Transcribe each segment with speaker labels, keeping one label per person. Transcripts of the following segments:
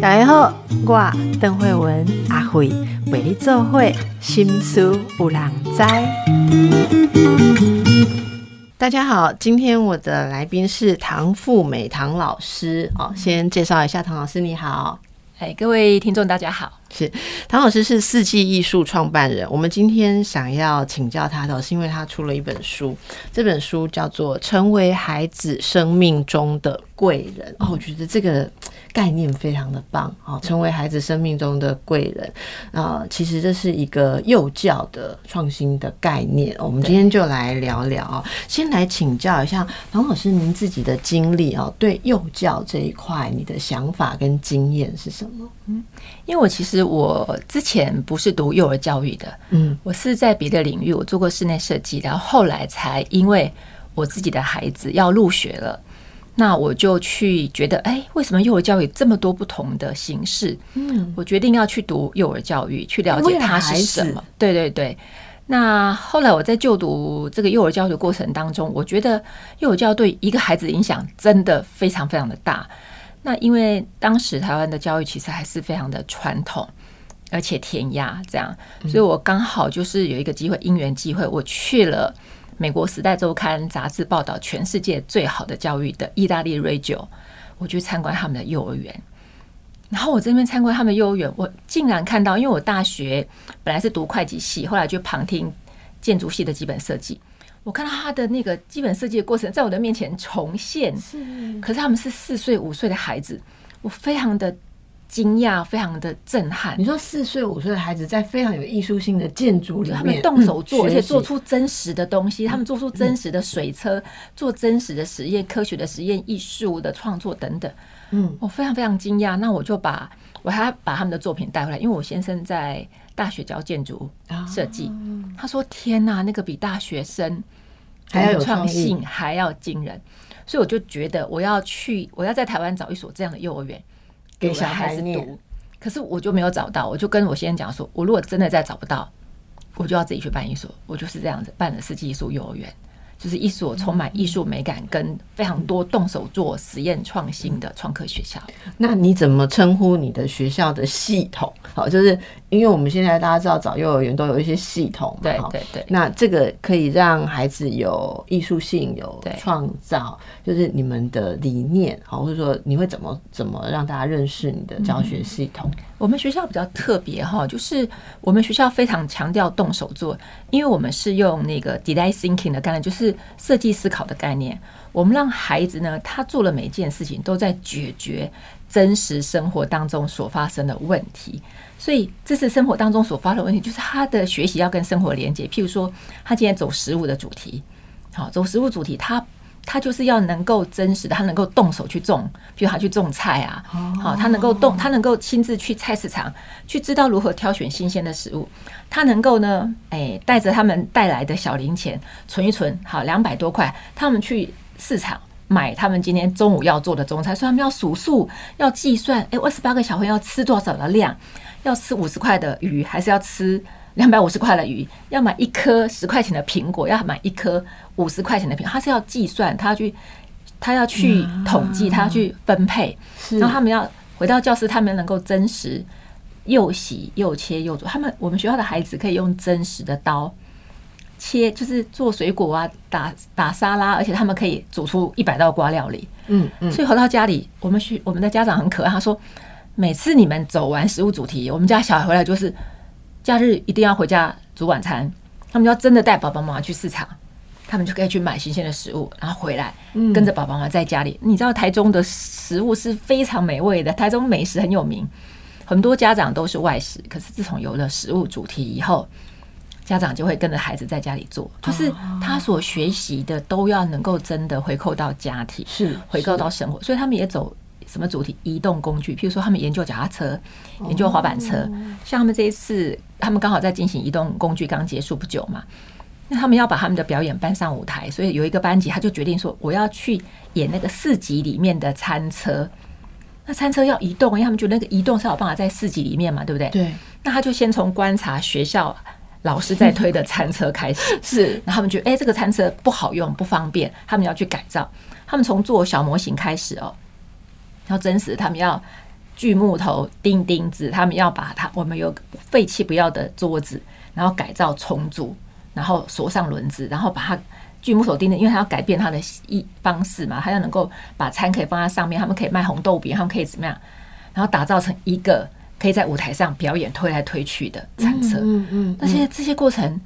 Speaker 1: 大家好，我邓慧文阿慧为你做会心思有人知。大家好，今天我的来宾是唐富美唐老师哦，先介绍一下唐老师，你好。
Speaker 2: 哎，各位听众大家好，
Speaker 1: 是唐老师是四季艺术创办人。我们今天想要请教他的，是因为他出了一本书，这本书叫做《成为孩子生命中的贵人》。哦，我觉得这个。概念非常的棒哦！成为孩子生命中的贵人啊，其实这是一个幼教的创新的概念。我们今天就来聊聊啊，先来请教一下唐老师，您自己的经历哦，对幼教这一块，你的想法跟经验是什么？
Speaker 2: 嗯，因为我其实我之前不是读幼儿教育的，嗯，我是在别的领域，我做过室内设计，然后后来才因为我自己的孩子要入学了。那我就去觉得，哎，为什么幼儿教育这么多不同的形式？嗯，我决定要去读幼儿教育，去了解它是什么。对对对。那后来我在就读这个幼儿教育的过程当中，我觉得幼儿教育对一个孩子的影响真的非常非常的大。那因为当时台湾的教育其实还是非常的传统，而且填鸭这样，所以我刚好就是有一个机会，因缘机会，我去了。美国《时代周刊》杂志报道全世界最好的教育的意大利 Radio，我去参观他们的幼儿园。然后我这边参观他们幼儿园，我竟然看到，因为我大学本来是读会计系，后来就旁听建筑系的基本设计。我看到他的那个基本设计的过程，在我的面前重现。是，可是他们是四岁、五岁的孩子，我非常的。惊讶，非常的震撼。
Speaker 1: 你说四岁五岁的孩子在非常有艺术性的建筑里面，
Speaker 2: 他们动手做，而且做出真实的东西。他们做出真实的水车，做真实的实验，科学的实验，艺术的创作等等。嗯，我非常非常惊讶。那我就把我还把他们的作品带回来，因为我先生在大学教建筑设计。他说：“天呐，那个比大学生
Speaker 1: 还要有
Speaker 2: 创新，还要惊人。”所以我就觉得我要去，我要在台湾找一所这样的幼儿园。
Speaker 1: 给小孩子
Speaker 2: 读，可是我就没有找到，我就跟我先生讲说，我如果真的再找不到，我就要自己去办一所，我就是这样子办了世纪艺术幼儿园。就是一所充满艺术美感跟非常多动手做实验创新的创客学校。
Speaker 1: 那你怎么称呼你的学校的系统？好，就是因为我们现在大家知道找幼儿园都有一些系统，
Speaker 2: 对对对。
Speaker 1: 那这个可以让孩子有艺术性、有创造，就是你们的理念，好，或者说你会怎么怎么让大家认识你的教学系统？
Speaker 2: 我们学校比较特别哈，就是我们学校非常强调动手做，因为我们是用那个 design thinking 的概念，就是设计思考的概念。我们让孩子呢，他做了每件事情都在解决真实生活当中所发生的问题，所以这是生活当中所发生的问题，就是他的学习要跟生活连接。譬如说，他今天走食物的主题，好，走食物主题，他。他就是要能够真实的，他能够动手去种，比如他去种菜啊，好，他能够动，他能够亲自去菜市场去知道如何挑选新鲜的食物，他能够呢，哎，带着他们带来的小零钱存一存，好，两百多块，他们去市场买他们今天中午要做的中餐，所以他们要数数，要计算，哎，二十八个小朋友要吃多少的量，要吃五十块的鱼，还是要吃？两百五十块的鱼，要买一颗十块钱的苹果，要买一颗五十块钱的苹果，他是要计算，他要去，他要去统计，他要去分配，然后他们要回到教室，他们能够真实又洗又切又煮。他们我们学校的孩子可以用真实的刀切，就是做水果啊，打打沙拉，而且他们可以煮出一百道瓜料理。嗯嗯，所以回到家里，我们学我们的家长很可爱，他说每次你们走完食物主题，我们家小孩回来就是。假日一定要回家煮晚餐，他们要真的带爸爸妈妈去市场，他们就可以去买新鲜的食物，然后回来跟着爸爸妈妈在家里。你知道台中的食物是非常美味的，台中美食很有名，很多家长都是外食。可是自从有了食物主题以后，家长就会跟着孩子在家里做，就是他所学习的都要能够真的回扣到家庭，
Speaker 1: 是
Speaker 2: 回扣到生活，所以他们也走。什么主题？移动工具，譬如说他们研究脚踏车，研究滑板车。像他们这一次，他们刚好在进行移动工具刚结束不久嘛，那他们要把他们的表演搬上舞台，所以有一个班级他就决定说，我要去演那个四级里面的餐车。那餐车要移动，因为他们觉得那个移动才有办法在四级里面嘛，对不对？
Speaker 1: 对。
Speaker 2: 那他就先从观察学校老师在推的餐车开始，
Speaker 1: 是。
Speaker 2: 然后他们觉得，哎，这个餐车不好用，不方便，他们要去改造。他们从做小模型开始哦，然后真实，他们要锯木头、钉钉子，他们要把它我们有废弃不要的桌子，然后改造重组，然后锁上轮子，然后把它锯木头钉的，因为他要改变他的一方式嘛，他要能够把餐可以放在上面，他们可以卖红豆饼，他们可以怎么样，然后打造成一个可以在舞台上表演推来推去的餐车。
Speaker 1: 嗯嗯，
Speaker 2: 那些这些过程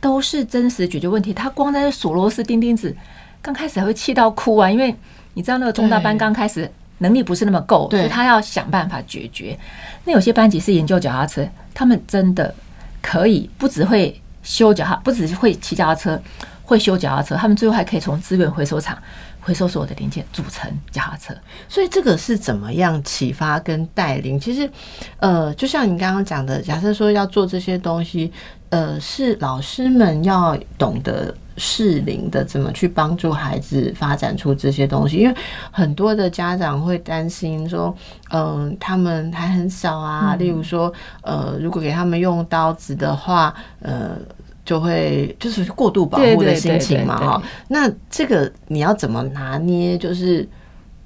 Speaker 2: 都是真实解决问题。他光在锁螺丝、钉钉子，刚开始还会气到哭啊，因为你知道那个中大班刚开始能力不是那么够，所以他要想办法解决。那有些班级是研究脚踏车，他们真的可以不只会修脚踏，不只是会骑脚踏车，会修脚踏车，他们最后还可以从资源回收厂回收所有的零件组成脚踏车。
Speaker 1: 所以这个是怎么样启发跟带领？其实，呃，就像你刚刚讲的，假设说要做这些东西，呃，是老师们要懂得适龄的怎么去帮助孩子发展出这些东西，因为很多的家长会担心说，嗯、他们还很小啊，例如说，呃，如果给他们用刀子的话，呃。就会就是过度保护的心情嘛，哈。那这个你要怎么拿捏？就是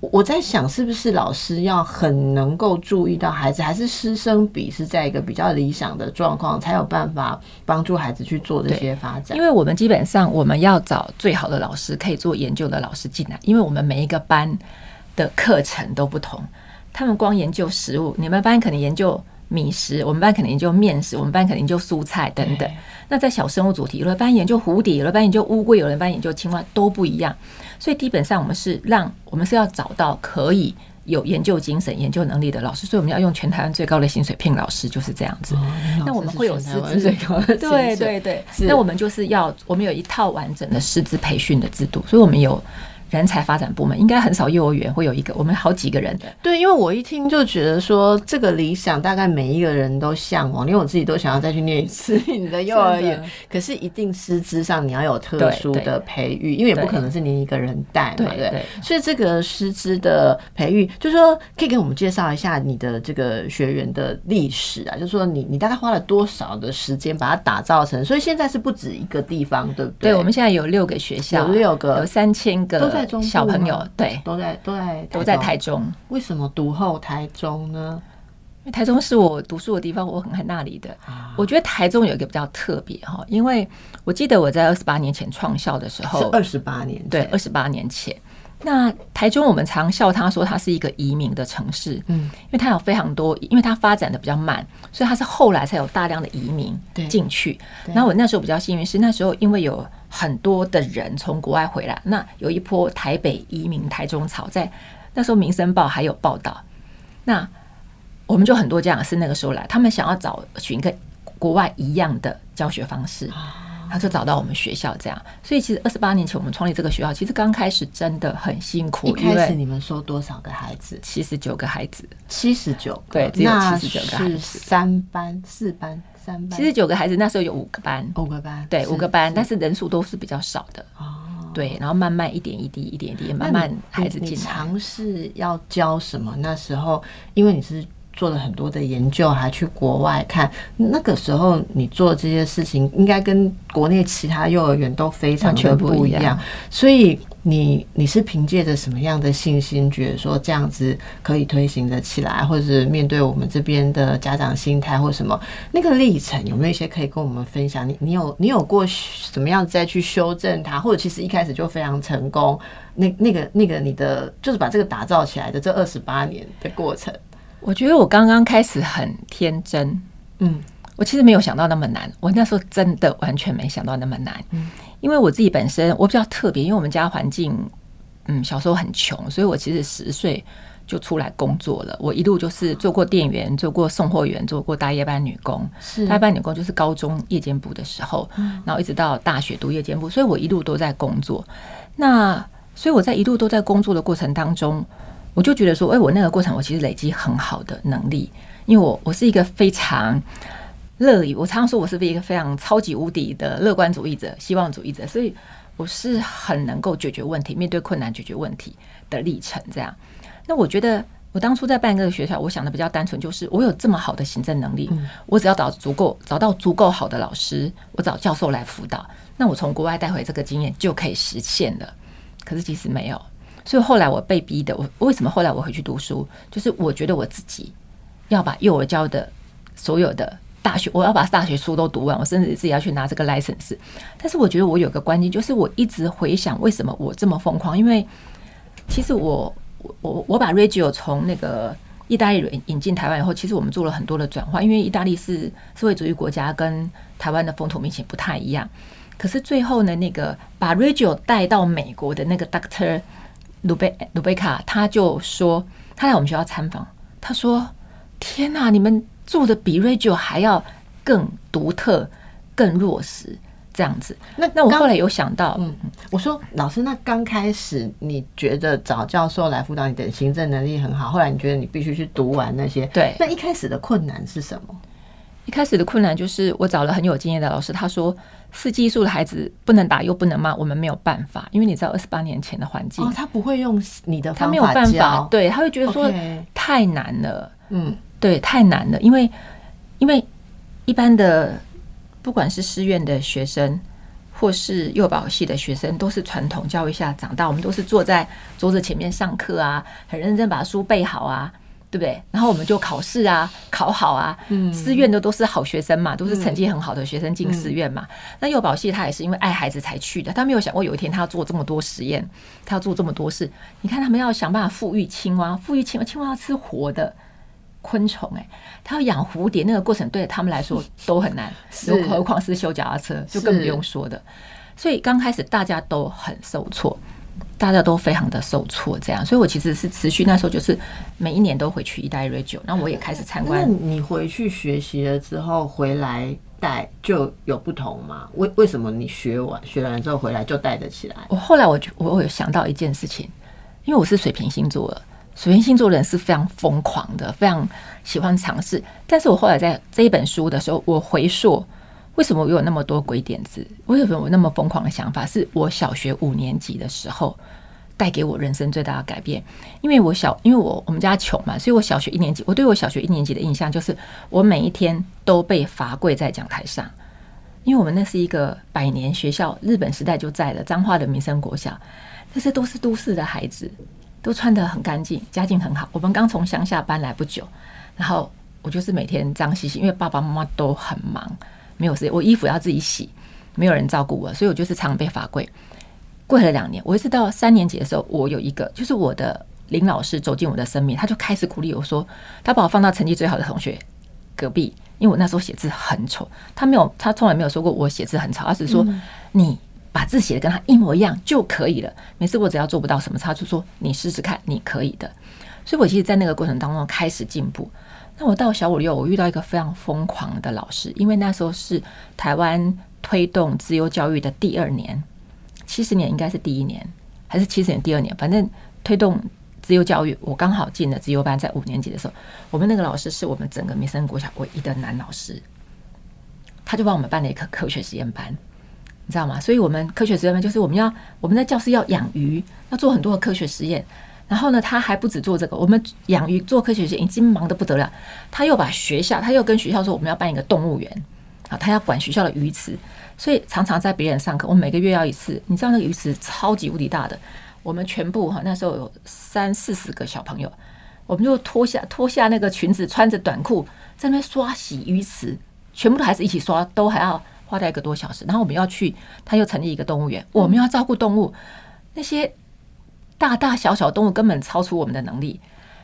Speaker 1: 我我在想，是不是老师要很能够注意到孩子，还是师生比是在一个比较理想的状况，才有办法帮助孩子去做这些发展
Speaker 2: 因？为我们基本上我们要找最好的老师，可以做研究的老师进来，因为我们每一个班的课程都不同，他们光研究食物，你们班可能研究米食，我们班肯定就面食，我们班肯定就蔬菜等等。那在小生物主题，有的班研究蝴蝶，有的班研究乌龟，有的班研究青蛙，都不一样。所以基本上我们是让我们是要找到可以有研究精神、研究能力的老师，所以我们要用全台湾最高的薪水聘老师，就是这样子。那我们会有师资
Speaker 1: 最高的薪
Speaker 2: 对
Speaker 1: 水
Speaker 2: 对对，
Speaker 1: 是
Speaker 2: 那我们就是要我们有一套完整的师资培训的制度，所以我们有人才发展部门，应该很少幼儿园会有一个，我们好几个人的。
Speaker 1: 对，因为我一听就觉得说这个理想大概每一个人都向往，连我自己都想要再去念一次你的幼儿园。可是一定师资上你要有特殊的培育，因为也不可能是你一个人带嘛，
Speaker 2: 对
Speaker 1: 对不对
Speaker 2: 对
Speaker 1: 所以这个师资的培育，就说可以给我们介绍一下你的这个学员的历史啊，就说你你大概花了多少的时间把它打造成，所以现在是不止一个地方，对不对？
Speaker 2: 对，我们现在有六个学校，
Speaker 1: 有六个
Speaker 2: 有三千个
Speaker 1: 都在中
Speaker 2: 小朋友，对，
Speaker 1: 都在都在
Speaker 2: 都在台中。
Speaker 1: 为什么读后台中呢？
Speaker 2: 因为台中是我读书的地方，我很爱那里的。
Speaker 1: 啊
Speaker 2: 我觉得台中有一个比较特别哈，因为我记得我在二十八年前创校的时
Speaker 1: 是
Speaker 2: 候，
Speaker 1: 二十八年，
Speaker 2: 对，二十八年前。那台中我们常笑他说他是一个移民的城市，
Speaker 1: 嗯，
Speaker 2: 因为它有非常多，因为它发展的比较慢，所以它是后来才有大量的移民进去。那我那时候比较幸运是那时候因为有很多的人从国外回来，那有一波台北移民台中潮，在那时候《民生报》还有报道，那我们就很多家长是那个时候来，他们想要找寻个国外一样的教学方式。他就找到我们学校这样，所以其实二十八年前我们创立这个学校，其实刚开始真的很辛苦，
Speaker 1: 一开始你们收多少个孩子？
Speaker 2: 七十九个孩子，
Speaker 1: 七十九个，
Speaker 2: 对只有
Speaker 1: 七
Speaker 2: 十九个孩子
Speaker 1: 是三班、四班、三班，
Speaker 2: 七十九个孩子，那时候有五个班，
Speaker 1: 五个班，
Speaker 2: 对，
Speaker 1: 是
Speaker 2: 五个班，但
Speaker 1: 是
Speaker 2: 是人数都是比较少的，
Speaker 1: 哦。
Speaker 2: 对，然后慢慢一点一滴，一点一滴，慢慢孩子进来。
Speaker 1: 尝试要教什么？那时候，因为你是做了很多的研究，还去国外看，那个时候你做这些事情，应该跟国内其他幼儿园都非常的
Speaker 2: 不
Speaker 1: 不一样。所以你你是凭借着什么样的信心，觉得说这样子可以推行的起来，或者是面对我们这边的家长心态或什么那个历程，有没有一些可以跟我们分享？你你有你有过怎么样再去修正它，或者其实一开始就非常成功？那那个那个你的就是把这个打造起来的这二十八年的过程，
Speaker 2: 我觉得我刚刚开始很天真，
Speaker 1: 嗯，
Speaker 2: 我其实没有想到那么难，我那时候真的完全没想到那么难，
Speaker 1: 嗯
Speaker 2: 因为我自己本身我比较特别，因为我们家环境，嗯，小时候很穷，所以我其实十岁就出来工作了。我一路就是做过店员，做过送货员，做过大夜班女工。
Speaker 1: 是
Speaker 2: 大夜班女工就是高中夜间部的时候，然后一直到大学读夜间部，所以我一路都在工作。那所以我在一路都在工作的过程当中，我就觉得说，哎、我那个过程我其实累积很好的能力，因为我我是一个非常乐于，我常常说我是一个非常超级无敌的乐观主义者、希望主义者，所以我是很能够解决问题、面对困难解决问题的历程。这样，那我觉得我当初在办这个学校，我想的比较单纯，就是我有这么好的行政能力，我只要找足够找到足够好的老师，我找教授来辅导，那我从国外带回这个经验就可以实现了。可是其实没有，所以后来我被逼的，我为什么后来我回去读书？就是我觉得我自己要把幼儿教的所有的大学，我要把大学书都读完，我甚至自己要去拿这个 license。但是我觉得我有个关键，就是我一直回想为什么我这么疯狂，因为其实我我我把 radio 从那个意大利人引进台湾以后，其实我们做了很多的转换，因为意大利是社会主义国家，跟台湾的风土民情不太一样。可是最后呢，那个把 radio 带到美国的那个 Doctor 卢贝卢贝卡，他就说他来我们学校参访，他说：“天哪，你们做的比 radio 还要更独特、更落实。”这样子，
Speaker 1: 那
Speaker 2: 那我后来有想到，
Speaker 1: 嗯，我说老师，那刚开始你觉得找教授来辅导你的行政能力很好，后来你觉得你必须去读完那些，
Speaker 2: 对，
Speaker 1: 那一开始的困难是什么？
Speaker 2: 一开始的困难就是我找了很有经验的老师，他说四技术的孩子不能打又不能骂，我们没有办法，因为你知道二十八年前的环境，
Speaker 1: 哦，他不会用你的，
Speaker 2: 他没有办法，对，他会觉得说太难了，
Speaker 1: 嗯，
Speaker 2: 对，太难了，因为因为一般的。不管是师院的学生，或是幼保系的学生，都是传统教育下长大。我们都是坐在桌子前面上课啊，很认真把书背好啊，对不对？然后我们就考试啊，考好啊。嗯，师院的都是好学生嘛，都是成绩很好的学生进师院嘛。那幼保系他也是因为爱孩子才去的，他没有想过有一天他要做这么多实验，他要做这么多事。你看他们要想办法富裕青蛙，富裕青蛙，青蛙要吃活的。昆虫哎，他要养蝴蝶，那个过程对他们来说都很难，何况是修脚踏车，就更不用说的。所以刚开始大家都很受挫，大家都非常的受挫，这样。所以我其实是持续那时候就是每一年都回去一代 radio，那我也开始参观。
Speaker 1: 那你回去学习了之后回来带就有不同吗？为为什么你学完学完之后回来就带得起来？
Speaker 2: 我后来我就我有想到一件事情，因为我是水瓶星座的。水瓶星座人是非常疯狂的，非常喜欢尝试。但是我后来在这一本书的时候，我回溯为什么我有那么多鬼点子，为什么我那么疯狂的想法，是我小学五年级的时候带给我人生最大的改变。因为我小，因为我我们家穷嘛，所以我小学一年级，我对我小学一年级的印象就是，我每一天都被罚跪在讲台上，因为我们那是一个百年学校，日本时代就在的彰化的民生国小，那些都是都市的孩子。都穿得很干净，家境很好。我们刚从乡下搬来不久，然后我就是每天脏兮兮，因为爸爸妈妈都很忙，没有时间。我衣服要自己洗，没有人照顾我，所以我就是常被罚跪。跪了两年，我一直到三年级的时候，我有一个就是我的林老师走进我的生命，他就开始鼓励我说，他把我放到成绩最好的同学隔壁，因为我那时候写字很丑。他没有，他从来没有说过我写字很丑，他只是说你。把字写的跟他一模一样就可以了。每次我只要做不到什么，他就说你试试看，你可以的。所以，我其实，在那个过程当中开始进步。那我到小五六，我遇到一个非常疯狂的老师，因为那时候是台湾推动自由教育的第二年，七十年应该是第一年，还是七十年第二年？反正推动自由教育，我刚好进了自由班，在五年级的时候，我们那个老师是我们整个民生国小唯一的男老师，他就帮我们办了一个科学实验班。你知道吗？所以，我们科学实验班就是我们要我们在教室要养鱼，要做很多的科学实验。然后呢，他还不止做这个，我们养鱼做科学实验已经忙得不得了。他又把学校，他又跟学校说我们要办一个动物园啊，他要管学校的鱼池，所以常常在别人上课，我每个月要一次。你知道那个鱼池超级无敌大的，我们全部哈那时候有三四十个小朋友，我们就脱下脱下那个裙子，穿着短裤在那边刷洗鱼池，全部都孩子一起刷，都还要。花掉一个多小时，然后我们要去，他又成立一个动物园，我们要照顾动物，那些大大小小动物根本超出我们的能力，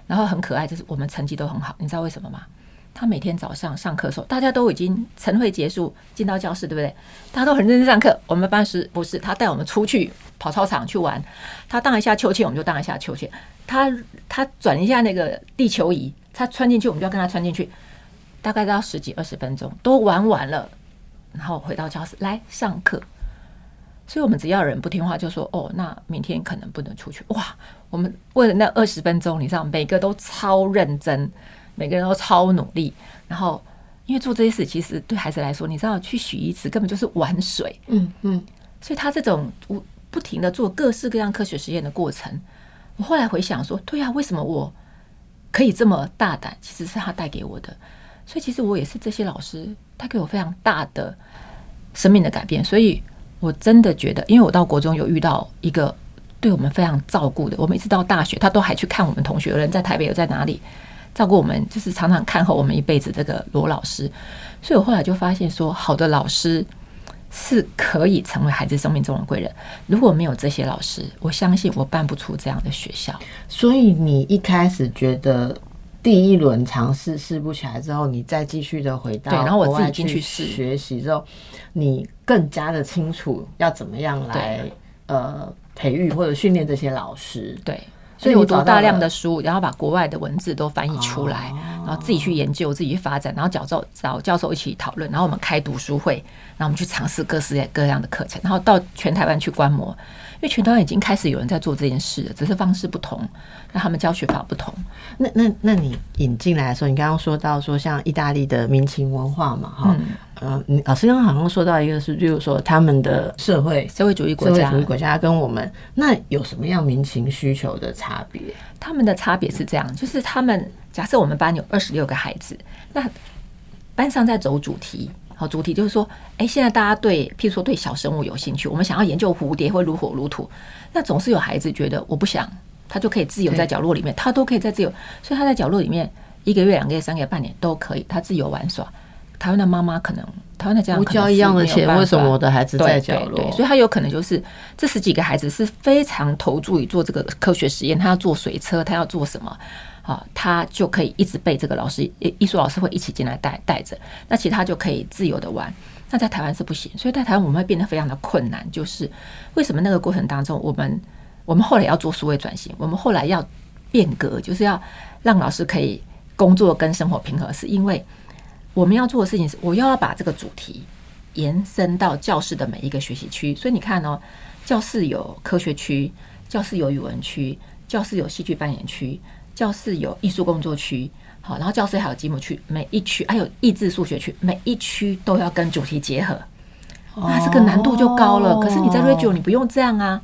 Speaker 2: 然后很可爱，就是我们成绩都很好，你知道为什么吗？他每天早上上课的时候，大家都已经晨会结束，进到教室，对不对？大家都很认真上课。我们班是不是他带我们出去跑操场去玩？他荡一下秋千，我们就荡一下秋千。他他转一下那个地球仪，他穿进去，我们就要跟他穿进去，大概都要十几二十分钟，都玩完了。然后回到教室来上课，所以我们只要有人不听话，就说哦，那明天可能不能出去。哇，我们为了那二十分钟，你知道，每个都超认真，每个人都超努力。然后，因为做这些事，其实对孩子来说，你知道，去洗一次根本就是玩水。嗯嗯。所以他这种不不停的做各式各样科学实验的过程，我后来回想说，对呀，为什么我可以这么大胆？其实是他带给我的。所以其实我也是这些老师，他给我非常大的生命的改变。所以我真的觉得，因为我到国中有遇到一个对我们非常照顾的。我们一直到大学，他都还去看我们同学，有人在台北，有在哪里照顾我们，就是常常看候我们一辈子。这个罗老师，所以我后来就发现说，好的老师是可以成为孩子生命中的贵人。如果没有这些老师，我相信我办不出这样的学校。
Speaker 1: 所以你一开始觉得。第一轮尝试试不起来之后，你再继续的回到
Speaker 2: 对，然后我自己进
Speaker 1: 去
Speaker 2: 试
Speaker 1: 学习之后，你更加的清楚要怎么样来呃培育或者训练这些老师。
Speaker 2: 对，所以我读大量的书，然后把国外的文字都翻译出来，然后自己去研究，自己去发展，然后教授找教授一起讨论，然后我们开读书会，然后我们去尝试各式各样的课程，然后到全台湾去观摩。因为全台湾已经开始有人在做这件事了，只是方式不同，那他们教学法不同。
Speaker 1: 那那那你引进来的时候，你刚刚说到说像意大利的民情文化嘛，哈，嗯，你老师刚刚好像说到一个是，就是说他们的社会
Speaker 2: 社会主义国家，
Speaker 1: 社会主义国家跟我们那有什么样民情需求的差别？
Speaker 2: 他们的差别是这样，就是他们假设我们班有二十六个孩子，那班上在走主题。好，主题就是说，哎，现在大家对，譬如说对小生物有兴趣，我们想要研究蝴蝶或如火如荼，那总是有孩子觉得我不想，他就可以自由在角落里面，他都可以在自由，所以他在角落里面一个月、两个月、三个月、半年都可以，他自由玩耍。台湾的妈妈可能，台湾的家长
Speaker 1: 交一样的钱，为什么我的孩子在角落？
Speaker 2: 所以他有可能就是这十几个孩子是非常投注于做这个科学实验，他要做水车，他要做什么？啊，他就可以一直被这个老师艺术老师会一起进来带带着，那其他就可以自由的玩。那在台湾是不行，所以在台湾我们会变得非常的困难。就是为什么那个过程当中，我们我们后来要做数位转型，我们后来要变革，就是要让老师可以工作跟生活平衡，是因为我们要做的事情是，我又要把这个主题延伸到教室的每一个学习区。所以你看哦，教室有科学区，教室有语文区，教室有戏剧扮演区。教室有艺术工作区，好，然后教室还有积木区，每一区还有益智数学区，每一区都要跟主题结合，那这个难度就高了。可是你在 Radio 你不用这样啊，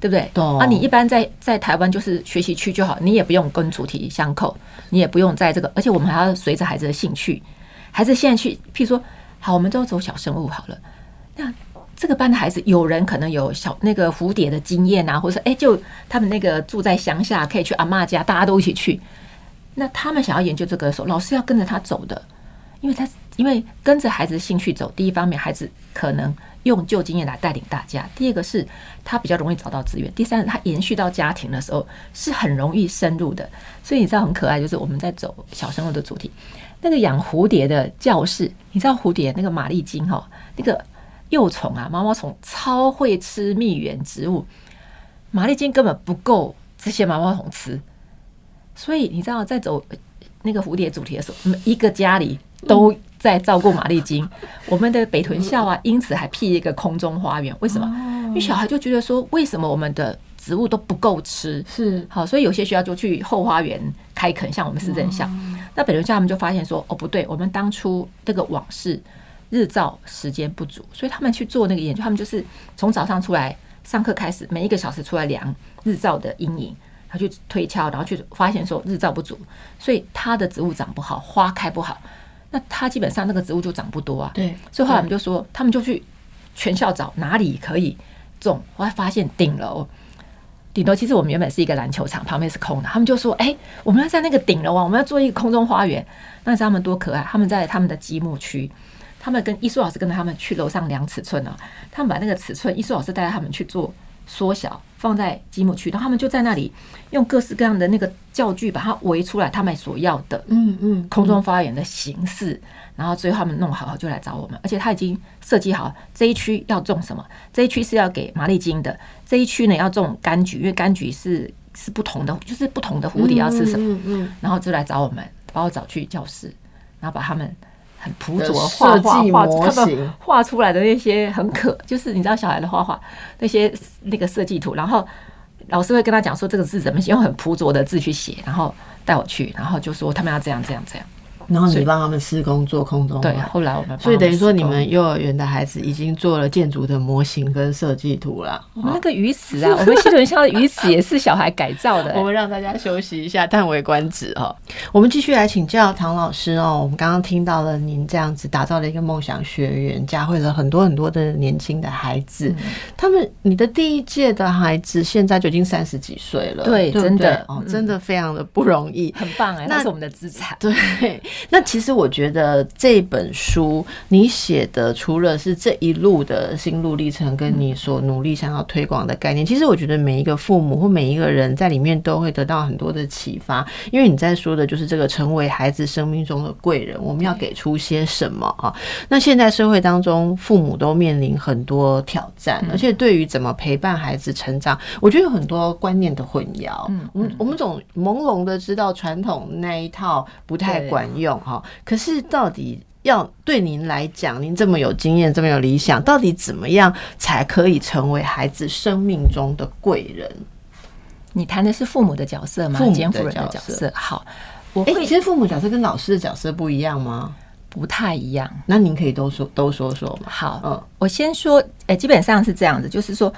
Speaker 2: 对不对？啊，你一般在在台湾就是学习区就好，你也不用跟主题相扣，你也不用在这个，而且我们还要随着孩子的兴趣，孩子现在去，譬如说，好，我们都走小生物好了，那。这个班的孩子，有人可能有小那个蝴蝶的经验啊，或者说，哎，就他们那个住在乡下，可以去阿妈家，大家都一起去。那他们想要研究这个的时候，老师要跟着他走的，因为他因为跟着孩子的兴趣走。第一方面，孩子可能用旧经验来带领大家；第二个是他比较容易找到资源；第三，他延续到家庭的时候是很容易深入的。所以你知道很可爱，就是我们在走小生物的主题，那个养蝴蝶的教室，你知道蝴蝶那个玛丽金哈，那个。幼虫啊，毛毛虫超会吃蜜源植物，马丽金根本不够这些毛毛虫吃，所以你知道，在走那个蝴蝶主题的时候，每一个家里都在照顾马丽金。我们的北屯校啊，因此还辟一个空中花园。为什么？因为小孩就觉得说，为什么我们的植物都不够吃？
Speaker 1: 是
Speaker 2: 好，所以有些学校就去后花园开垦，像我们市政校。那北屯校他们就发现说，哦，不对，我们当初这个往事。日照时间不足，所以他们去做那个研究。他们就是从早上出来上课开始，每一个小时出来量日照的阴影，然后去推敲，然后去发现说日照不足，所以它的植物长不好，花开不好。那它基本上那个植物就长不多啊。
Speaker 1: 对。
Speaker 2: 所以后来我们就说，他们就去全校找哪里可以种。后来发现顶楼，顶楼其实我们原本是一个篮球场，旁边是空的。他们就说：“哎，我们要在那个顶楼啊，我们要做一个空中花园。”那他们多可爱？他们在他们的积木区。他们跟艺术老师跟着他们去楼上量尺寸呢，他们把那个尺寸，艺术老师带着他们去做缩小，放在积木区，然后他们就在那里用各式各样的那个教具把它围出来，他们所要的嗯嗯空中花园的形式，然后最后他们弄好就来找我们，而且他已经设计好这一区要种什么，这一区是要给玛丽金的，这一区呢要种柑橘，因为柑橘是是不同的，就是不同的蝴蝶要吃什么，嗯嗯，然后就来找我们，把我找去教室，然后把他们。很朴拙画画画，他们画出来的那些很可，就是你知道小孩的画画那些那个设计图，然后老师会跟他讲说这个字怎么写，用很朴拙的字去写，然后带我去，然后就说他们要这样这样这样。
Speaker 1: 然后你帮他们施工做空中
Speaker 2: 对，
Speaker 1: 环
Speaker 2: 后来我们
Speaker 1: 所以等于说，你们幼儿园的孩子已经做了建筑的模型跟设计图了。
Speaker 2: 我们那个鱼池啊，我们西屯校的鱼池也是小孩改造的、
Speaker 1: 我们让大家休息一下，叹为观止哦。我们继续来请教唐老师哦。我们刚刚听到了您这样子打造了一个梦想学园，教会了很多很多的年轻的孩子。他们，你的第一届的孩子现在就已经三十几岁了，
Speaker 2: 对
Speaker 1: 不
Speaker 2: 真的
Speaker 1: 哦，
Speaker 2: 嗯
Speaker 1: 真的非常的不容易。
Speaker 2: 很棒哎、
Speaker 1: 那
Speaker 2: 那是我们的资产。
Speaker 1: 对，那其实我觉得这本书你写的，除了是这一路的心路历程，跟你所努力想要推广的概念，其实我觉得每一个父母或每一个人在里面都会得到很多的启发，因为你在说的就是这个成为孩子生命中的贵人，我们要给出些什么啊？那现在社会当中，父母都面临很多挑战，而且对于怎么陪伴孩子成长，我觉得有很多观念的混淆。
Speaker 2: 嗯
Speaker 1: 我们我们总朦胧的知道传统那一套不太管用哈，可是到底要对您来讲，您这么有经验，这么有理想，到底怎么样才可以成为孩子生命中的贵人？
Speaker 2: 你谈的是父母的角色吗？
Speaker 1: 父母的角色。
Speaker 2: 好，我
Speaker 1: 哎、
Speaker 2: 会
Speaker 1: 其实父母角色跟老师的角色不一样吗？
Speaker 2: 不太一样。
Speaker 1: 那您可以都说都说说嘛。
Speaker 2: 好，
Speaker 1: 嗯
Speaker 2: 我先说，诶、基本上是这样子，就是说，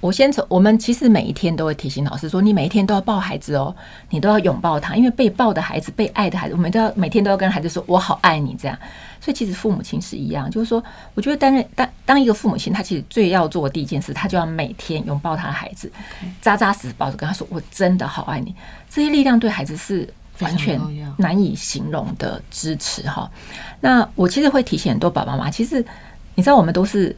Speaker 2: 我先从我们其实每一天都会提醒老师说，你每一天都要抱孩子哦，你都要拥抱他，因为被抱的孩子、被爱的孩子，我们都要每天都要跟孩子说“我好爱你”这样。所以其实父母亲是一样，就是说，我觉得担任当当一个父母亲，他其实最要做的第一件事，他就要每天拥抱他的孩子，扎扎实实抱着跟他说：“我真的好爱你。”这些力量对孩子是完全难以形容的支持哈。那我其实会提醒很多爸爸妈妈，其实你知道我们都是。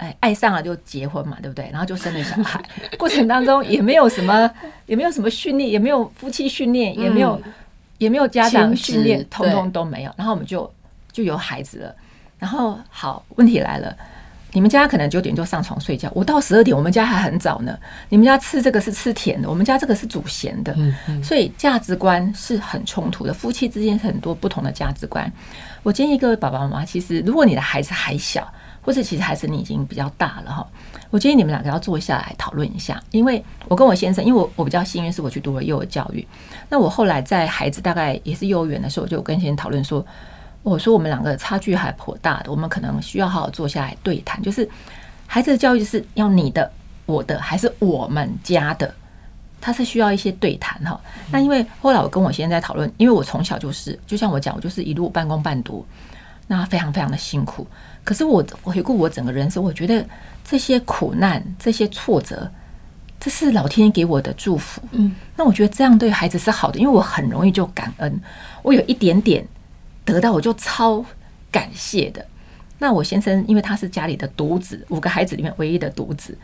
Speaker 2: 哎，爱上了就结婚嘛，对不对？然后就生了小孩，过程当中也没有什么，也没有什么训练，也没有夫妻训练，也没有，也没有家长训练，通通都没有。然后我们就就有孩子了。然后好，问题来了，你们家可能九点就上床睡觉，我到十二点，我们家还很早呢。你们家吃这个是吃甜的，我们家这个是煮咸的。所以价值观是很冲突的，夫妻之间很多不同的价值观。我建议各位爸爸妈妈，其实如果你的孩子还小，或者其实孩子你已经比较大了哈，我建议你们两个要坐下来讨论一下。因为我跟我先生，因为我我比较幸运，是我去读了幼儿教育。那我后来在孩子大概也是幼儿园的时候，我就跟先生讨论说，我说我们两个差距还颇大的，我们可能需要好好坐下来对谈，就是孩子的教育是要你的、我的，还是我们家的？他是需要一些对谈哈。那因为后来我跟我先生在讨论，因为我从小就是，就像我讲，我就是一路半工半读，那非常非常的辛苦。可是我回顾我整个人生，我觉得这些苦难、这些挫折，这是老天给我的祝福。
Speaker 1: 嗯，
Speaker 2: 那我觉得这样对孩子是好的，因为我很容易就感恩，我有一点点得到，我就超感谢的。那我先生因为他是家里的独子，五个孩子里面唯一的独子，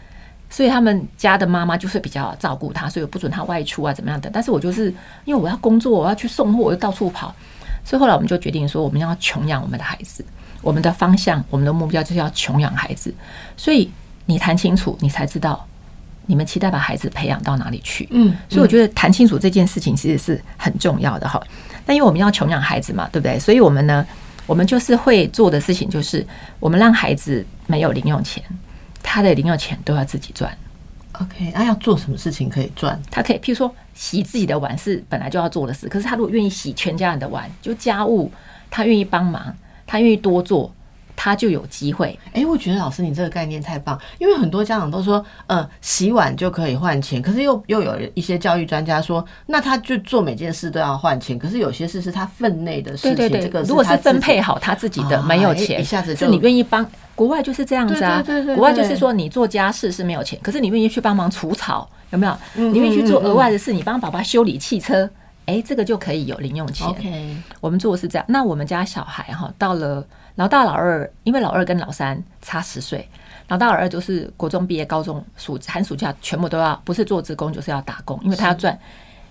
Speaker 2: 所以他们家的妈妈就是比较照顾他，所以我不准他外出啊，怎么样的。但是我就是因为我要工作，我要去送货，我就到处跑，所以后来我们就决定说，我们要穷养我们的孩子，我们的方向，我们的目标就是要穷养孩子。所以你谈清楚，你才知道你们期待把孩子培养到哪里去。
Speaker 1: 嗯，
Speaker 2: 所以我觉得谈清楚这件事情其实是很重要的哈。那因为我们要穷养孩子嘛，对不对？所以我们呢，我们就是会做的事情就是，我们让孩子没有零用钱，他的零用钱都要自己赚。
Speaker 1: OK，那、要做什么事情可以赚？
Speaker 2: 他可以，譬如说洗自己的碗是本来就要做的事，可是他如果愿意洗全家人的碗，就家务，他愿意帮忙，他愿意多做，他就有机会。
Speaker 1: 哎、我觉得老师你这个概念太棒，因为很多家长都说，呃，洗碗就可以换钱，可是又又有一些教育专家说，那他就做每件事都要换钱，可是有些事是他分内的事情，
Speaker 2: 对对对，
Speaker 1: 这个
Speaker 2: 如果是分配好他自己的，没有钱，
Speaker 1: 一下子就
Speaker 2: 是你愿意帮。国外就是这样子啊，
Speaker 1: 对对对对
Speaker 2: 国外就是说你做家事是没有钱，可是你愿意去帮忙除草，有没有？
Speaker 1: 嗯
Speaker 2: 你愿意去做额外的事，你帮爸爸修理汽车，哎，这个就可以有零用钱。
Speaker 1: OK，
Speaker 2: 我们做的是这样。那我们家小孩哈，到了老大、老二，因为老二跟老三差十岁，老大、老二就是国中毕业，高中暑寒暑假全部都要不是做职工就是要打工，因为他要赚，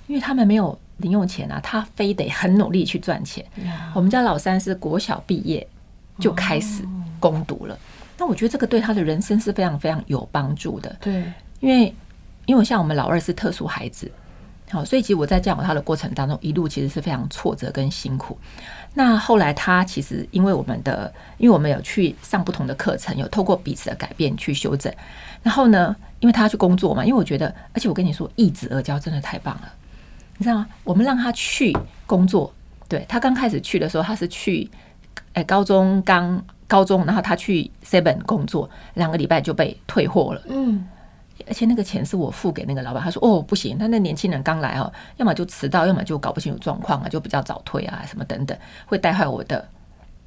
Speaker 2: 因为他们没有零用钱啊，他非得很努力去赚钱。我们家老三是国小毕业就开始攻读了，那我觉得这个对他的人生是非常非常有帮助的。
Speaker 1: 对，
Speaker 2: 因为因为像我们老二是特殊孩子，好，所以其实我在教导他的过程当中，一路其实是非常挫折跟辛苦。那后来他其实因为我们的，因为我们有去上不同的课程，有透过彼此的改变去修正。然后呢，因为他要去工作嘛，因为我觉得，而且我跟你说，易子而教真的太棒了，你知道吗？我们让他去工作，对他刚开始去的时候，他是去哎高中刚高中，然后他去 Seven 工作，两个礼拜就被退货了。
Speaker 1: 嗯，
Speaker 2: 而且那个钱是我付给那个老板，他说哦不行，他那年轻人刚来哦，要么就迟到，要么就搞不清楚状况啊，就比较早退啊，什么等等，会带坏我的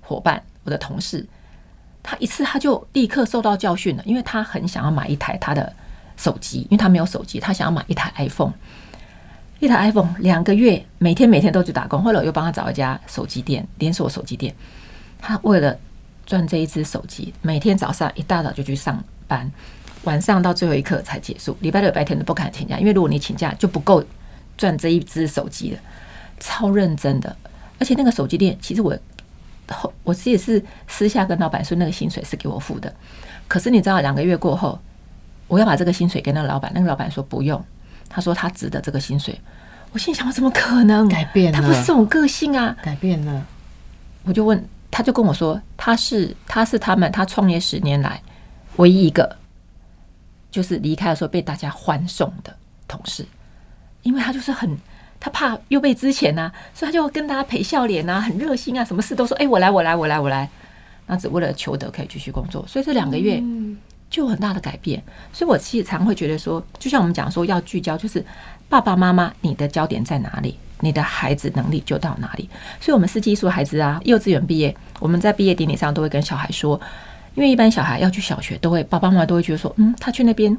Speaker 2: 伙伴、我的同事。他一次他就立刻受到教训了，因为他很想要买一台他的手机，因为他没有手机，他想要买一台 iPhone。一台 iPhone 两个月，每天每天都去打工。后来我又帮他找一家手机店，连锁手机店。他为了赚这一只手机，每天早上一大早就去上班，晚上到最后一刻才结束。礼拜六、礼拜天都不敢请假，因为如果你请假就不够赚这一只手机了。超认真的，而且那个手机店其实我后我自己是私下跟老板说，那个薪水是给我付的。可是你知道，两个月过后，我要把这个薪水给那个老板，那个老板说不用。他说他值得这个薪水，我心想我怎么可能
Speaker 1: 改变？
Speaker 2: 他不是这种个性啊，
Speaker 1: 改变了。
Speaker 2: 我就问，他就跟我说，他是他是他们他创业十年来唯一一个，就是离开的时候被大家欢送的同事，因为他就是很他怕又被之前呐，所以他就跟大家陪笑脸啊，很热心啊，什么事都说哎我来我来我来我来，那只为了求得可以继续工作，所以这两个月。就有很大的改变，所以我其实常会觉得说，就像我们讲说要聚焦，就是爸爸妈妈，你的焦点在哪里，你的孩子能力就到哪里。所以，我们是技术孩子啊，幼稚园毕业，我们在毕业典礼上都会跟小孩说，因为一般小孩要去小学，都会爸爸妈妈都会觉得说，嗯，他去那边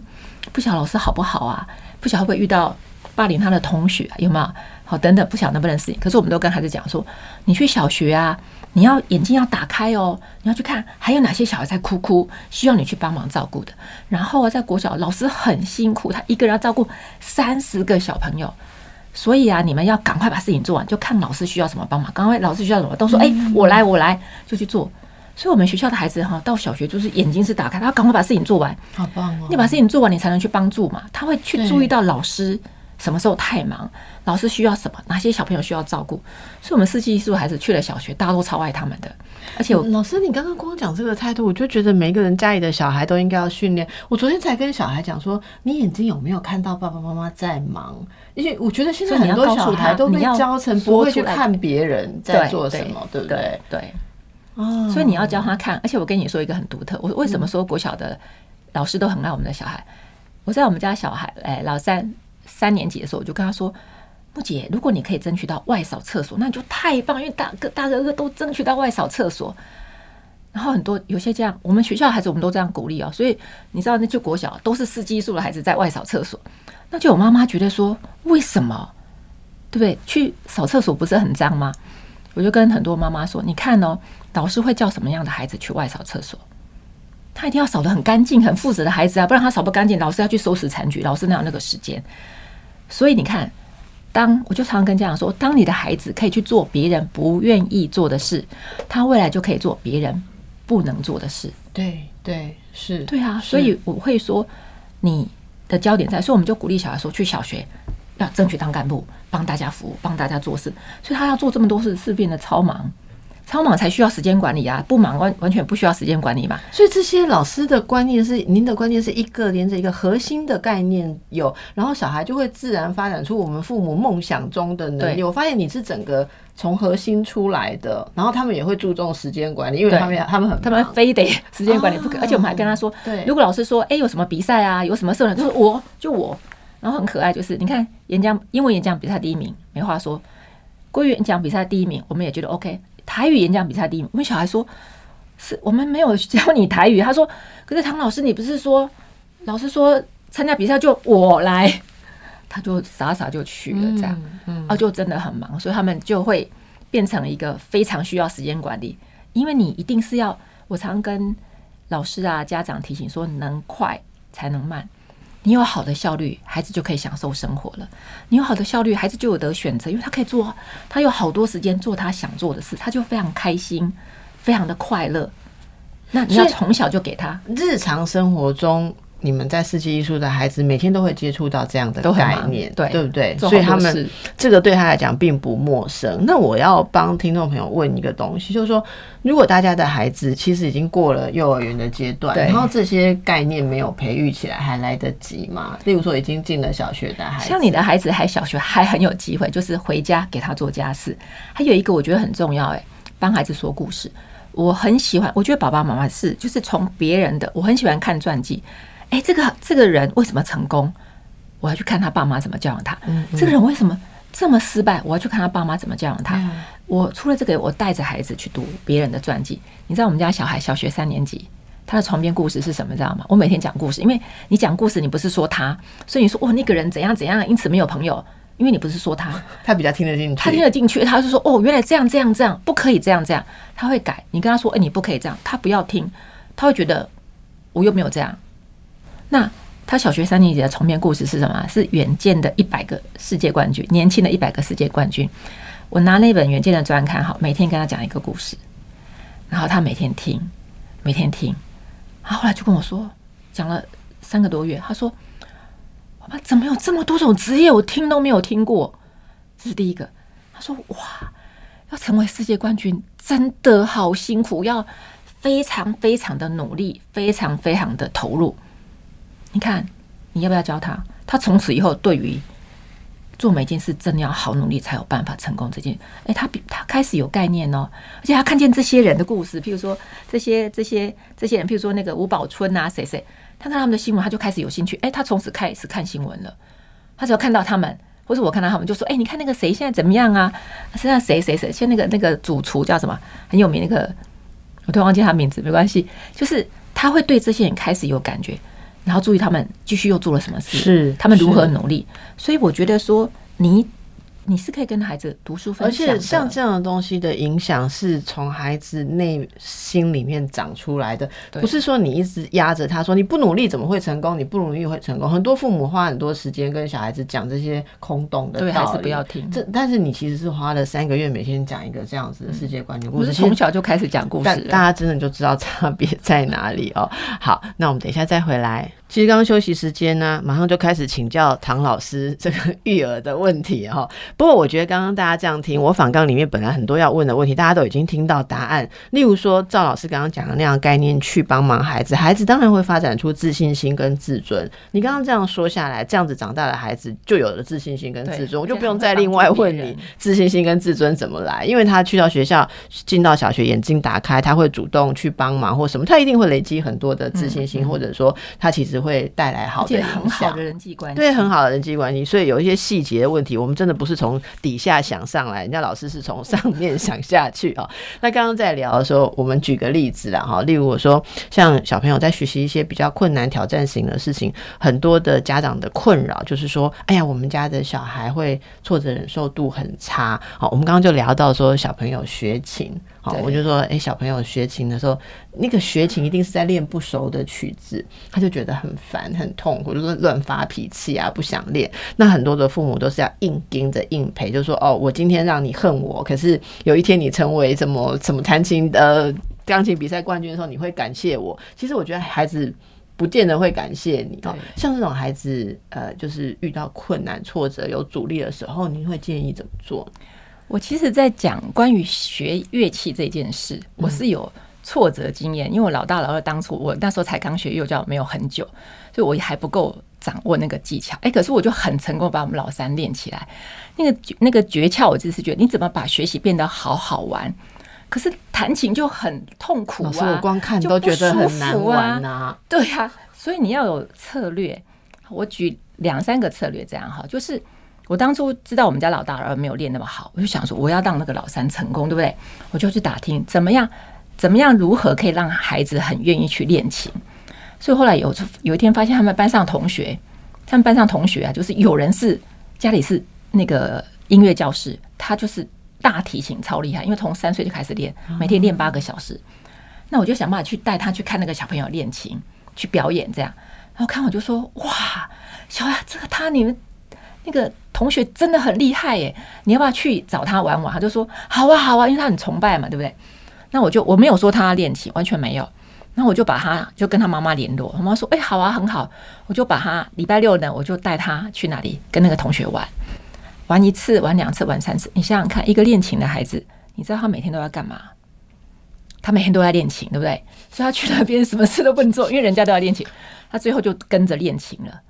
Speaker 2: 不晓得老师好不好啊，不晓得会不会遇到霸凌他的同学有没有好等等，不晓得能不能适应。可是我们都跟孩子讲说，你去小学啊。你要眼睛要打开哦，你要去看还有哪些小孩在哭哭，需要你去帮忙照顾的。然后啊，在国小老师很辛苦，他一个人要照顾三十个小朋友，所以啊，你们要赶快把事情做完，就看老师需要什么帮忙。赶快老师需要什么，都说哎，我来我来，就去做。所以，我们学校的孩子哈，到小学就是眼睛是打开，他赶快把事情做完，
Speaker 1: 好棒哦！
Speaker 2: 你把事情做完，你才能去帮助嘛。他会去注意到老师。什么时候太忙，老师需要什么，哪些小朋友需要照顾，所以我们四季艺术孩子去了小学，大家都超爱他们的。而且
Speaker 1: 老师，你刚刚光讲这个态度，我就觉得每一个人家里的小孩都应该要训练。我昨天才跟小孩讲说，你眼睛有没有看到爸爸妈妈在忙？因为我觉得现在很多小孩都被教成不会去看别人在做什么，对不对？
Speaker 2: 对。哦。所以你要教他看，而且我跟你说一个很独特，我为什么说国小的老师都很爱我们的小孩？我在我们家小孩，哎，老三。三年级的时候，我就跟他说：“木姐，如果你可以争取到外扫厕所，那你就太棒，因为大哥大哥哥都争取到外扫厕所。然后很多有些这样，我们学校孩子我们都这样鼓励哦。所以你知道，那就国小都是四基数的孩子在外扫厕所，那就有妈妈觉得说，为什么？对不对？去扫厕所不是很脏吗？我就跟很多妈妈说，你看哦，老师会叫什么样的孩子去外扫厕所？”他一定要扫得很干净、很负责的孩子啊，不然他扫不干净，老师要去收拾残局，老师哪有那个时间？所以你看，当我就常常跟家长说，当你的孩子可以去做别人不愿意做的事，他未来就可以做别人不能做的事。
Speaker 1: 对对是，
Speaker 2: 对啊。所以我会说，你的焦点在，所以我们就鼓励小孩说，去小学要争取当干部，帮大家服务，帮大家做事。所以他要做这么多事，是变得超忙。超忙才需要时间管理啊，不忙完完全不需要时间管理嘛。
Speaker 1: 所以这些老师的观念是，您的观念是一个连着一个核心的概念有，然后小孩就会自然发展出我们父母梦想中的能力。我发现你是整个从核心出来的，然后他们也会注重时间管理，因为他们他们很
Speaker 2: 他们非得时间管理不可，而且我们还跟他说，
Speaker 1: 对，
Speaker 2: 如果老师说哎有什么比赛啊，有什么社团，就是我就我，然后很可爱，就是你看演讲英文演讲比赛第一名没话说，国语演讲比赛第一名，我们也觉得 OK。台语演讲比赛第一名，我们小孩说：“是我们没有教你台语。”他说：“可是唐老师，你不是说老师说参加比赛就我来？”他就傻傻就去了，这样，啊，就真的很忙，所以他们就会变成一个非常需要时间管理，因为你一定是要我常跟老师啊、家长提醒说，能快才能慢。你有好的效率，孩子就可以享受生活了。你有好的效率，孩子就有得选择，因为他可以做，他有好多时间做他想做的事，他就非常开心，非常的快乐。那你要从小就给他
Speaker 1: 日常生活中你们在四季艺术的孩子每天都会接触到这样的概念，
Speaker 2: 对
Speaker 1: 对不对？所以他们这个对他来讲并不陌生。那我要帮听众朋友问一个东西，就是说，如果大家的孩子其实已经过了幼儿园的阶段，然后这些概念没有培育起来，还来得及吗？例如说，已经进了小学的孩子，
Speaker 2: 像你的孩子还小学，还很有机会，就是回家给他做家事。还有一个我觉得很重要，哎，帮孩子说故事。我很喜欢，我觉得爸爸妈妈是就是从别人的，我很喜欢看传记。哎，这个这个人为什么成功？我要去看他爸妈怎么教养他。这个人为什么这么失败？我要去看他爸妈怎么教养他。
Speaker 1: 嗯
Speaker 2: 我除了这个，我带着孩子去读别人的传记。你知道我们家小孩小学三年级，他的床边故事是什么？知道吗？我每天讲故事，因为你讲故事，你不是说他，所以你说哦那个人怎样怎样，因此没有朋友，因为你不是说他，
Speaker 1: 他比较听得进去，
Speaker 2: 他听得进去，他就说哦原来这样这样这样，不可以这样这样，他会改。你跟他说哎你不可以这样，他不要听，他会觉得我又没有这样。那他小学三年级的重编故事是什么？是远见的一百个世界冠军，年轻的一百个世界冠军。我拿那本远见的专刊，好，每天跟他讲一个故事，然后他每天听，每天听，他后来就跟我说，讲了三个多月，他说：“我爸怎么有这么多种职业，我听都没有听过。”这是第一个。他说：“哇，要成为世界冠军真的好辛苦，要非常非常的努力，非常非常的投入。看，你要不要教他？他从此以后对于做每件事真的要好努力才有办法成功。这件，哎，他比他开始有概念哦，而且他看见这些人的故事，譬如说这些这些这些人，譬如说那个吴宝春啊，谁谁，他看他们的新闻，他就开始有兴趣。哎，他从此开始看新闻了。他只要看到他们，或者我看到他们，就说：“哎，你看那个谁现在怎么样啊？现在谁谁谁，现在那个那个主厨叫什么很有名那个，我突然忘记他名字，没关系。就是他会对这些人开始有感觉，然后注意他们继续又做了什么事，
Speaker 1: 是
Speaker 2: 他们如何努力。所以我觉得说，你你是可以跟孩子读书分享的，
Speaker 1: 且像这样的东西的影响是从孩子内心里面长出来的，
Speaker 2: 对
Speaker 1: 不是说你一直压着他说你不努力怎么会成功？你不努力会成功。很多父母花很多时间跟小孩子讲这些空洞的
Speaker 2: 对孩子
Speaker 1: 道理
Speaker 2: 不要听。
Speaker 1: 这但是你其实是花了三个月，每天讲一个这样子的世界观念故事，
Speaker 2: 我是从小就开始讲故事，
Speaker 1: 但大家真的就知道差别在哪里哦。好，那我们等一下再回来。其实刚刚休息时间呢，马上就开始请教唐老师这个育儿的问题哈、不过我觉得刚刚大家这样听，我访纲里面本来很多要问的问题，大家都已经听到答案。例如说赵老师刚刚讲的那样概念，去帮忙孩子，孩子当然会发展出自信心跟自尊。你刚刚这样说下来，这样子长大的孩子就有了自信心跟自尊，我就不用再另外问你自信心跟自尊怎么来，因为他去到学校，进到小学，眼睛打开，他会主动去帮忙或什么，他一定会累积很多的自信心，或者说他其实会带来好的影响
Speaker 2: 很好的。人际关系，
Speaker 1: 对，很好的人际关系，所以有一些细节的问题，我们真的不是从从底下想上来，人家老师是从上面想下去啊、那刚刚在聊的时候，我们举个例子啦哈，例如我说，像小朋友在学习一些比较困难、挑战型的事情，很多的家长的困扰就是说，哎呀，我们家的小孩会挫折忍受度很差。好，我们刚刚就聊到说，小朋友学琴，好，我就说，哎，小朋友学琴的时候，那个学琴一定是在练不熟的曲子，他就觉得很烦、很痛苦，就是乱发脾气啊，不想练。那很多的父母都是要硬盯着硬陪，就说哦，我今天让你恨我，可是有一天你成为什么什么弹琴的钢琴比赛冠军的时候，你会感谢我。其实我觉得孩子。不见得会感谢你哦，像这种孩子，呃，就是遇到困难、挫折、有阻力的时候，你会建议怎么做？
Speaker 2: 我其实，在讲关于学乐器这件事，我是有挫折经验，因为我老大、老二当初我那时候才刚学幼教，没有很久，所以我还不够掌握那个技巧。哎，可是我就很成功把我们老三练起来。那个那个诀窍，我就是觉得你怎么把学习变得好好玩。可是弹琴就很痛苦
Speaker 1: 老师，我
Speaker 2: 啊，
Speaker 1: 光看都觉得
Speaker 2: 舒
Speaker 1: 很难
Speaker 2: 服
Speaker 1: 玩
Speaker 2: 啊
Speaker 1: 呐、
Speaker 2: 对呀、所以你要有策略。我举两三个策略，这样哈，就是我当初知道我们家老大老二没有练那么好，我就想说我要让那个老三成功，对不对？我就去打听怎么样，怎么样如何可以让孩子很愿意去练琴。所以后来有有一天发现他们班上同学，他们班上同学啊，就是有人是家里是那个音乐教室，他就是大提琴超厉害，因为从三岁就开始练，每天练八个小时。那我就想办法去带他去看那个小朋友练琴，去表演这样。然后看我就说：“哇，小雅，这个他你们那个同学真的很厉害耶！你要不要去找他玩玩？”他就说：“好啊，好啊，因为他很崇拜嘛，对不对？”那我就我没有说他要练琴，完全没有。那我就把他就跟他妈妈联络，他妈说：“哎、好啊，很好。”我就把他礼拜六呢，我就带他去哪里跟那个同学玩，玩一次，玩两次，玩三次。你想想看，一个练琴的孩子，你知道他每天都要干嘛？他每天都在练琴，对不对？所以他去那边什么事都不能做，因为人家都要练琴，他最后就跟着练琴了，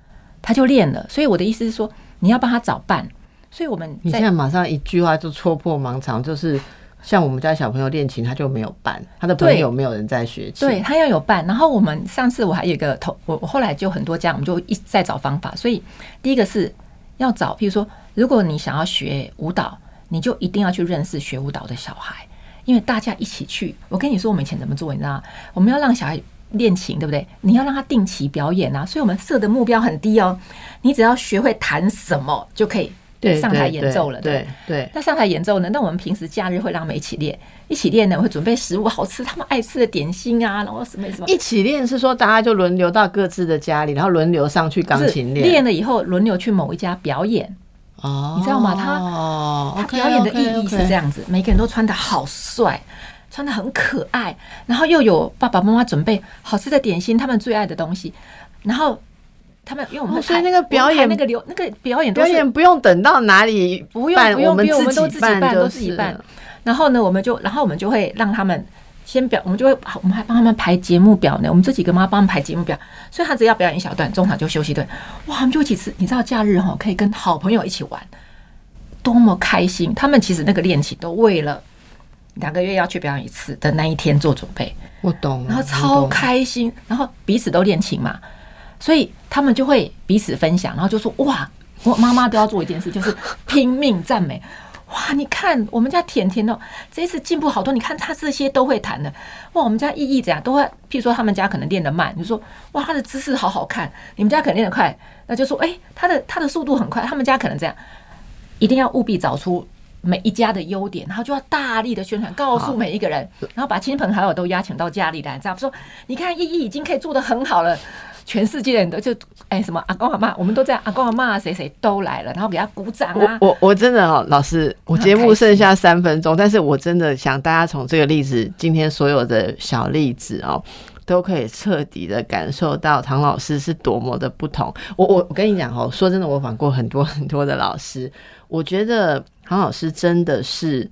Speaker 2: 他就练了。所以我的意思是说，你要帮他找伴。所以我们
Speaker 1: 你现在马上一句话就戳破盲肠，就是像我们家小朋友练琴，他就没有伴，他的朋友没有人在学琴，
Speaker 2: 对他要有伴。然后我们上次我还有一个同我我后来就很多家，我们就一直在找方法。所以第一个是要找，譬如说，如果你想要学舞蹈，你就一定要去认识学舞蹈的小孩，因为大家一起去。我跟你说，我们以前怎么做，你知道吗？我们要让小孩。练琴对不对？你要让他定期表演啊，所以我们设的目标很低哦。你只要学会弹什么就可以
Speaker 1: 对，
Speaker 2: 上台演奏了。
Speaker 1: 对对，
Speaker 2: 那上台演奏呢？那我们平时假日会让他们一起练，一起练呢，我会准备食物好吃，他们爱吃的点心啊，然后什么什么。
Speaker 1: 一起练是说大家就轮流到各自的家里，然后轮流上去钢
Speaker 2: 就是
Speaker 1: 琴
Speaker 2: 练了以后轮流去某一家表演。
Speaker 1: 哦，
Speaker 2: 你知道吗他
Speaker 1: 哦
Speaker 2: 他表演的意义是这，样子，每个人都穿的好帅，穿的很可爱，然后又有爸爸妈妈准备好吃的点心，他们最爱的东西，然后他们因为我们
Speaker 1: 哦所以那个表演
Speaker 2: 那个流那个表演
Speaker 1: 表演不用等到哪里
Speaker 2: 不用
Speaker 1: 办我们
Speaker 2: 不用不用，我们都自己办，
Speaker 1: 就
Speaker 2: 都自己办。然后呢，我们就然后我们就会让他们先表，我们就会我们还帮他们排节目表呢。我们这几个妈帮他们排节目表，所以他只要表演一小段，中场就休息一段。哇，他们就一起吃，你知道假日哈可以跟好朋友一起玩，多么开心！他们其实那个恋情都为了两个月要去表演一次的那一天做准备。
Speaker 1: 我懂，
Speaker 2: 然后超开心，然后彼此都练琴嘛，所以他们就会彼此分享，然后就说哇，我妈妈都要做一件事，就是 拼命赞美。哇，你看我们家甜甜哦，这一次进步好多。你看他这些都会弹的，哇，我们家意义怎样都会。譬如说他们家可能练得慢，你就说哇，他的姿势好好看。你们家可能练得快，那就说哎，他的他的速度很快。他们家可能这样，一定要务必找出每一家的优点，然后就要大力的宣传，告诉每一个人，然后把亲朋好友都邀请到家里来，这样说，你看依依已经可以做的很好了。全世界人都就哎什么阿公阿妈，我们都这样，阿公阿妈谁谁都来了，然后给他鼓掌啊
Speaker 1: 我。我我真的哦，老师，我节目剩下三分钟，但是我真的想大家从这个例子，今天所有的小例子哦，都可以彻底的感受到唐老师是多么的不同。我我我跟你讲哦，说真的，我访过很多很多的老师，我觉得唐老师真的是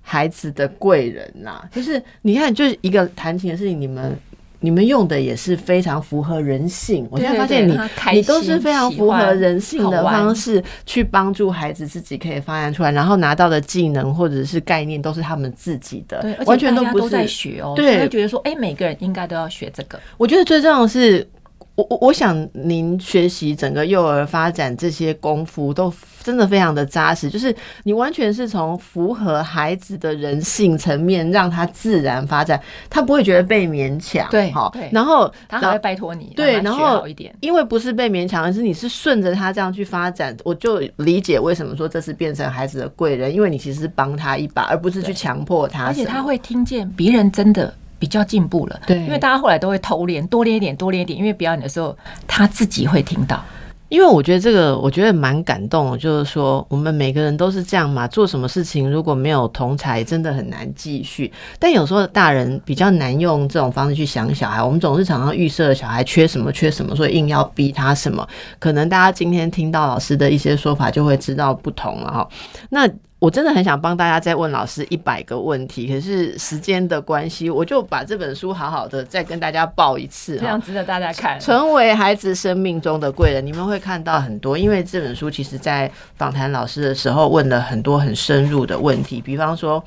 Speaker 1: 孩子的贵人呐、就是你看，就是一个弹琴的事情，你们。你们用的也是非常符合人性，我现在发现你你都是非常符合人性的方式去帮助孩子自己可以发展出来，然后拿到的技能或者是概念都是他们自己的完全都
Speaker 2: 不是都在
Speaker 1: 是。
Speaker 2: 学哦，
Speaker 1: 对
Speaker 2: 觉得说，哎，每个人应该都要学这个。
Speaker 1: 我觉得最重要的是，我我我想您学习整个幼儿发展这些功夫都真的非常的扎实，就是你完全是从符合孩子的人性层面让他自然发展，他不会觉得被勉强，
Speaker 2: 对
Speaker 1: 好，然后
Speaker 2: 他还会拜托你，
Speaker 1: 对，然后
Speaker 2: 好一点。
Speaker 1: 因为不是被勉强，而是你是顺着他这样去发展，我就理解为什么说这是变成孩子的贵人，因为你其实是帮他一把，而不是去强迫他。
Speaker 2: 而且他会听见别人真的比较进步了，
Speaker 1: 对
Speaker 2: 因为大家后来都会偷练，多练一点，多练一点，因为表演的时候他自己会听到。
Speaker 1: 因为我觉得这个，我觉得蛮感动的，就是说我们每个人都是这样嘛，做什么事情如果没有同才，真的很难继续。但有时候大人比较难用这种方式去想小孩，我们总是常常预设小孩缺什么缺什么，所以硬要逼他什么。可能大家今天听到老师的一些说法，就会知道不同了哈。那我真的很想帮大家再问老师一百个问题，可是时间的关系，我就把这本书好好的再跟大家报一次哈
Speaker 2: 这样。值得大家看。
Speaker 1: 成为孩子生命中的贵人，你们会看到很多。因为这本书其实在访谈老师的时候问了很多很深入的问题，比方说。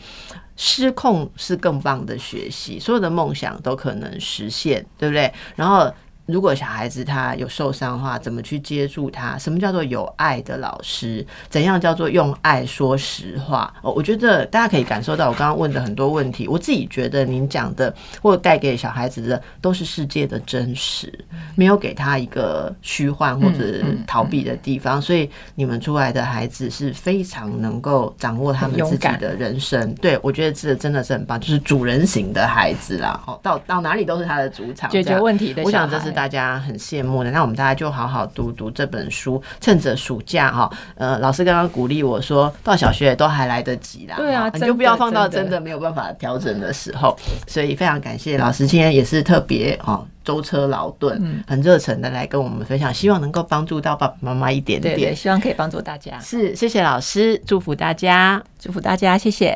Speaker 1: 失控是更棒的学习，所有的梦想都可能实现，对不对？然后，如果小孩子他有受伤的话，怎么去接住他？什么叫做有爱的老师？怎样叫做用爱说实话？哦，我觉得大家可以感受到我刚刚问的很多问题，我自己觉得您讲的或者带给小孩子的都是世界的真实，没有给他一个虚幻或者逃避的地方，所以你们出来的孩子是非常能够掌握他们自己的人生。对我觉得这真的是很棒，就是主人型的孩子啦。哦，到到哪里都是他的主场，
Speaker 2: 解决问题的
Speaker 1: 我想
Speaker 2: 小孩
Speaker 1: 这是大家很羡慕的。那我们大家就好好读读这本书，趁着暑假哈，呃，老师刚刚鼓励我说，到小学都还来得及啦。
Speaker 2: 对啊，
Speaker 1: 你就不要放到真的没有办法调整的时候。所以非常感谢老师今天也是特别哦。舟车劳顿，很热忱的来跟我们分享，希望能够帮助到爸爸妈妈一点点。
Speaker 2: 对，希望可以帮助大家。
Speaker 1: 是，谢谢老师，祝福大家，
Speaker 2: 祝福大家，谢谢。